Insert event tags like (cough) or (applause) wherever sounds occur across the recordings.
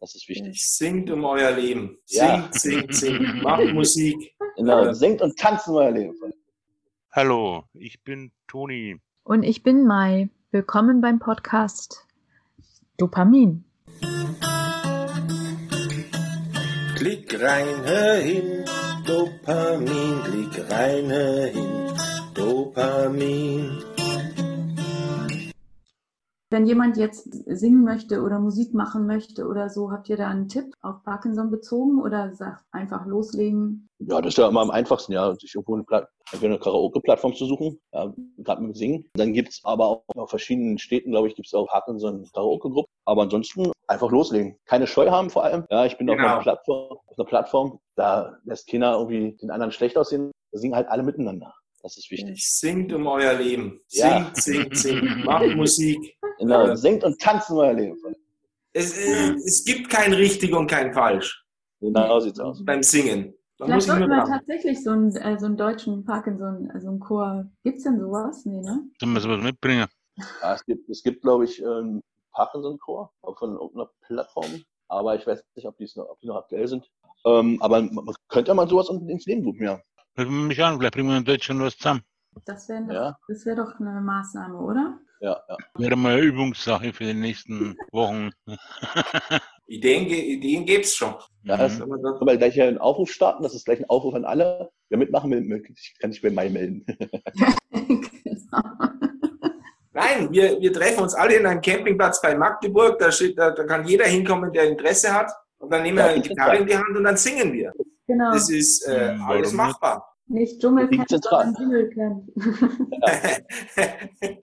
Das ist wichtig. Singt um euer Leben. Ja. Singt, singt, singt. Macht (laughs) Musik. Genau, singt und tanzt um euer Leben. Hallo, ich bin Toni. Und ich bin Mai. Willkommen beim Podcast Dopamin. Klick rein, hör hin. Dopamin, klick rein, hör hin. Dopamin. Wenn jemand jetzt singen möchte oder Musik machen möchte oder so, habt ihr da einen Tipp auf Parkinson bezogen oder sagt einfach loslegen? Ja, das ist ja immer am einfachsten, ja, sich irgendwo eine, Pla- eine Karaoke-Plattform zu suchen, ja, gerade mit dem Singen. Dann gibt's aber auch auf verschiedenen Städten, glaube ich, gibt's auch Parkinson-Karaoke-Gruppen. Aber ansonsten einfach loslegen. Keine Scheu haben vor allem. Ja, ich bin auf, Genau. einer Plattform, auf einer Plattform, da lässt keiner irgendwie den anderen schlecht aussehen. Da singen halt alle miteinander. Das ist wichtig. Singt um euer Leben. Ja. Singt, singt, singt. Macht (laughs) Musik. Genau, Ja. singt und tanzt um euer Leben. Es, äh, es gibt kein richtig und kein falsch Genau sieht's aus. beim Singen. Da Vielleicht wir dran. tatsächlich so einen, äh, so einen deutschen Parkinson, also einen Chor. Gibt's denn sowas? Nee, ne? Sollen wir sowas mitbringen? Ja, es gibt, es gibt glaube ich, einen Parkinson-Chor auch von irgendeiner Plattform. Aber ich weiß nicht, ob die, noch, ob die noch aktuell sind. Ähm, aber man man könnte ja mal sowas ins Leben rufen, ja. Wir mich an, vielleicht bringen wir in Deutschland was zusammen. Das wäre doch, Ja. das wär doch eine Maßnahme, oder? Ja, ja. Wäre mal eine Übungssache für die nächsten Wochen. (laughs) Ideen, Ideen gibt's schon. Ja, das- Mhm. Das- Können wir gleich einen Aufruf starten? Das ist gleich ein Aufruf an alle. Wer mitmachen will, möglich- kann sich bei Mai melden. (laughs) Nein, wir, wir treffen uns alle in einem Campingplatz bei Magdeburg. Da, steht, da, da kann jeder hinkommen, der Interesse hat. Und dann nehmen wir eine Gitarre in die Hand und dann singen wir. genau. Das ist äh, Hm, alles machbar. Nicht Dschungelcamp, sondern Dschungelcamp. (laughs)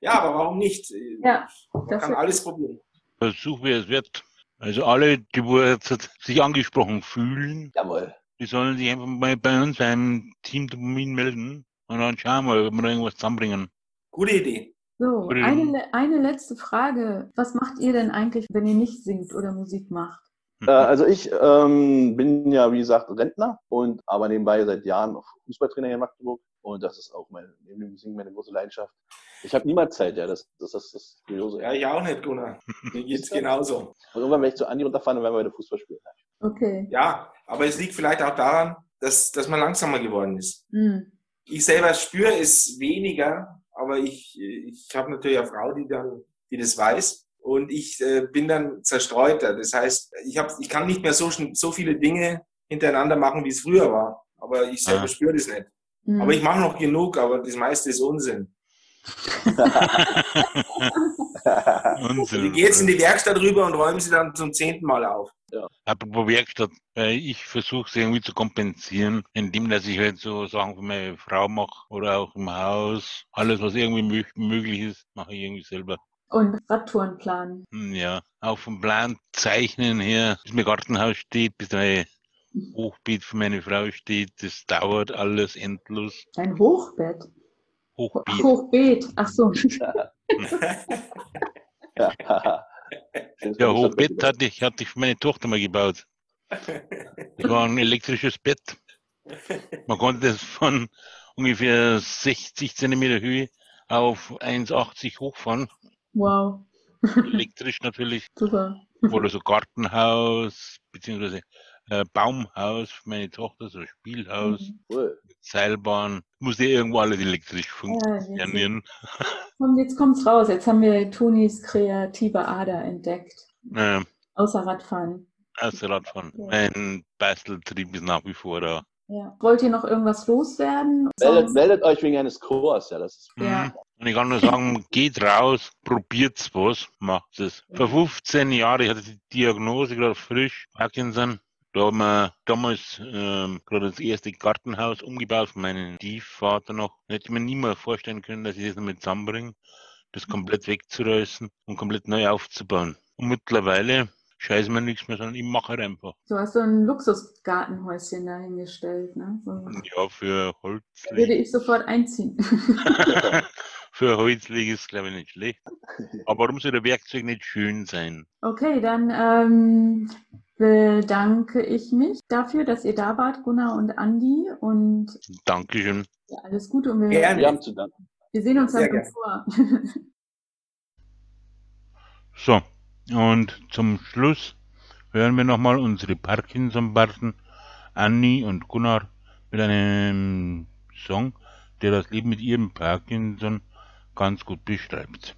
ja, aber warum nicht? ja, Man das kann wär- alles probieren. Versuch, wie es wird. Also alle, die wo jetzt sich angesprochen fühlen, Jawohl. die sollen sich einfach mal bei uns beim Team Dopamin melden. Und dann schauen wir, ob wir da irgendwas zusammenbringen. Gute Idee. So, Oder- eine, eine letzte Frage. Was macht ihr denn eigentlich, wenn ihr nicht singt oder Musik macht? Äh, also ich ähm, bin ja, wie gesagt, Rentner und aber nebenbei seit Jahren auch Fußballtrainer hier in Magdeburg. Und das ist auch mein, neben dem Singen meine große Leidenschaft. Ich habe niemals Zeit, ja, das, das, das, das Kuriose. Ja, ich auch nicht, Gunnar. Mir (laughs) geht's genauso. Und irgendwann werde ich zu Andi runterfahren und werden wir wieder Fußball spielen. Okay. Ja, aber es liegt vielleicht auch daran, dass, dass man langsamer geworden ist. Hm. Ich selber spüre es weniger, aber ich, ich habe natürlich eine Frau, die dann, die das weiß. Und ich äh, bin dann zerstreuter. Das heißt, ich, hab, ich kann nicht mehr so, so viele Dinge hintereinander machen, wie es früher war. Aber ich selber Ah. spüre das nicht. Hm. Aber ich mache noch genug, aber das meiste ist Unsinn. (laughs) Unsinn. Ich gehe jetzt in die Werkstatt rüber und räume sie dann zum zehnten Mal auf. Apropos Werkstatt, äh, ich versuche es irgendwie zu kompensieren, indem dass ich halt so Sachen für meine Frau mache oder auch im Haus. Alles, was irgendwie mö möglich ist, mache ich irgendwie selber. Und Radtouren planen. Hm, Ja, auch vom Plan zeichnen her, bis mein Gartenhaus steht, bis mein Hochbeet für meine Frau steht, das dauert alles endlos. Ein Hochbett. Hochbeet. Hochbeet. Ach so. ja, Ja, Hochbett hatte ich, hatte ich für meine Tochter mal gebaut. Das war ein elektrisches Bett. Man konnte es von ungefähr 60 Zentimeter Höhe auf 1,80 hochfahren. Wow. Elektrisch natürlich. Super. Oder so Gartenhaus, beziehungsweise äh, Baumhaus für meine Tochter, so Spielhaus, Mhm. Cool. Seilbahn. Musste irgendwo alles elektrisch Ja, jetzt, funktionieren. komm, jetzt kommt's raus. Jetzt haben wir Tonis kreative Ader entdeckt. Äh, Außer Radfahren. aus Radfahren. Ja. Mein Basteltrieb ist nach wie vor da. Ja. Wollt ihr noch irgendwas loswerden? Meldet, meldet euch wegen eines Chors, ja, das ist Ja. Mhm. Und ich kann nur sagen, (laughs) geht raus, probiert's was, macht es. Vor 15 Jahren, ich hatte die Diagnose gerade frisch, Parkinson. Da haben wir damals ähm, gerade das erste Gartenhaus umgebaut von meinem Stiefvater noch. Da hätte ich mir niemals vorstellen können, dass ich das noch mit zusammenbringe, das komplett wegzureißen und komplett neu aufzubauen. Und mittlerweile scheiße mir nichts mehr, sondern ich mache halt einfach. Du hast so ein Luxusgartenhäuschen dahingestellt, ne? So. Ja, für Da würde ich sofort einziehen. (laughs) (laughs) für Holzweg ist glaube ich nicht schlecht. (laughs) Aber warum soll der Werkzeug nicht schön sein? Okay, dann ähm, bedanke ich mich dafür, dass ihr da wart, Gunnar und Andi. Und Dankeschön. ja, alles Gute und wir, Gerne. Wir haben zu danken. wir sehen uns dann. Vor. (laughs) So, und zum Schluss hören wir nochmal unsere Parkinson-Barten Annie und Gunnar mit einem Song, der das Leben mit ihrem Parkinson ganz gut beschreibt.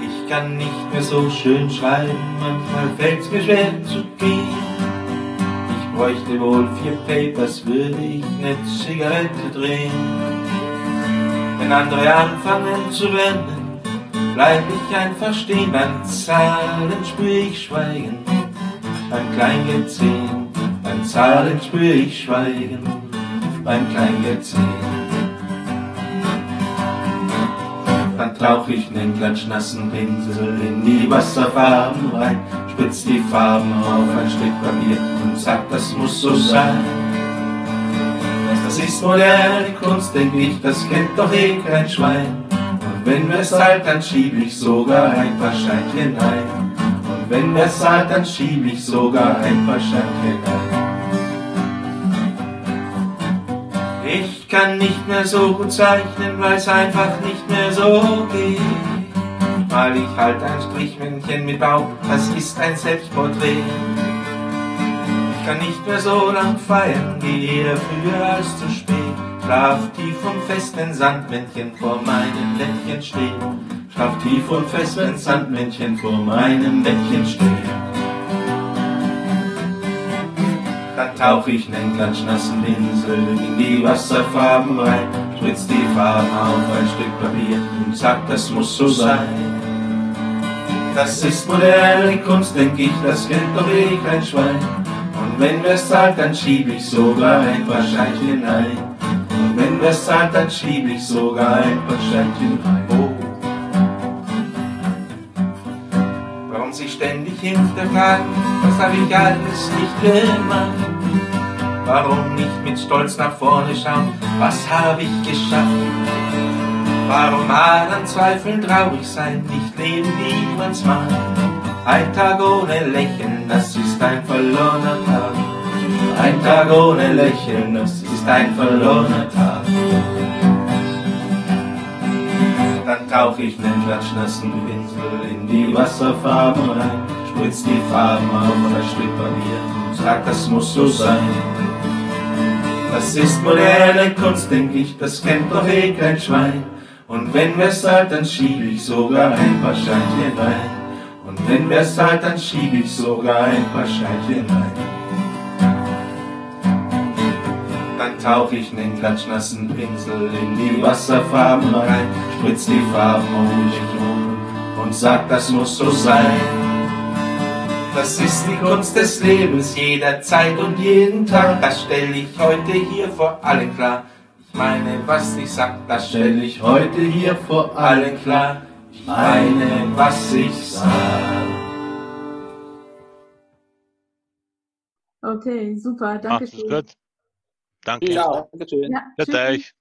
Ich kann nicht mehr so schön schreiben, manchmal fällt's mir schwer zu gehen. Ich bräuchte wohl vier Papers, würde ich ne Zigarette drehen. Wenn andere anfangen zu wenden, bleib ich einfach stehen. Beim Zahlen spür ich Schweigen, beim Kleingeld zehn. Beim Zahlen spür ich Schweigen, beim Kleingeld zehn. Dann tauch ich nen klatschnassen Pinsel in die Wasserfarben rein, spritz die Farben auf ein Stück Papier und sag, das muss so sein. Das ist moderne Kunst, denk ich, das kennt doch eh kein Schwein. Und wenn wir's halt, dann schieb ich sogar ein paar Scheinchen ein. Und wenn wir's halt, dann schieb ich sogar ein paar Scheinchen ein. Ich kann nicht mehr so gut zeichnen, weil's einfach nicht mehr so geht. Mal ich halt ein Strichmännchen mit Bauch, das ist ein Selbstporträt. Ich kann nicht mehr so lang feiern, gehe eher früher als zu spät. Schlaf tief und fest, wenn Sandmännchen vor meinem Bettchen steht. Schlaf tief und fest, wenn Sandmännchen vor meinem Bettchen steht. Dann tauch ich nen klatschnassen Pinsel in die Wasserfarben rein, spritz die Farben auf ein Stück Papier und sag, das muss so sein. Das ist moderne Kunst, denk ich, das kennt doch eh kein Schwein. Und wenn wir's zahlt, dann schieb ich sogar ein paar Scheinchen ein. Und wenn wir's zahlt, dann schieb ich sogar ein paar Scheinchen rein. Oh. Ständig hinterfragen, was hab ich alles nicht gemacht? Warum nicht mit Stolz nach vorne schauen, was hab ich geschafft? Warum mal an Zweifeln traurig sein, nicht leben, wie man's macht? Ein Tag ohne Lächeln, das ist ein verlorener Tag. Ein Tag ohne Lächeln, das ist ein verlorener Tag. Tauch ich nen klatschnassen Pinsel in die Wasserfarben rein, spritz die Farben auf ein Stück Papier und sag, das muss so sein. Das ist moderne Kunst, denk ich, das kennt doch eh kein Schwein. Und wenn wir's halt, dann schieb ich sogar ein paar Scheinchen rein. Und wenn wir's halt, dann schieb ich sogar ein paar Scheinchen rein. Dann tauch ich nen klatschnassen Pinsel in die Wasserfarben rein, spritz die Farben um mich rum und sag, das muss so sein. Das ist die Kunst des Lebens, jederzeit und jeden Tag. Das stell ich heute hier vor allen klar. Ich meine, was ich sag, das stell ich heute hier vor allen klar. Ich meine, was ich sag. Okay, super, danke schön. Danke. Ja, danke schön. Ja, tschüss.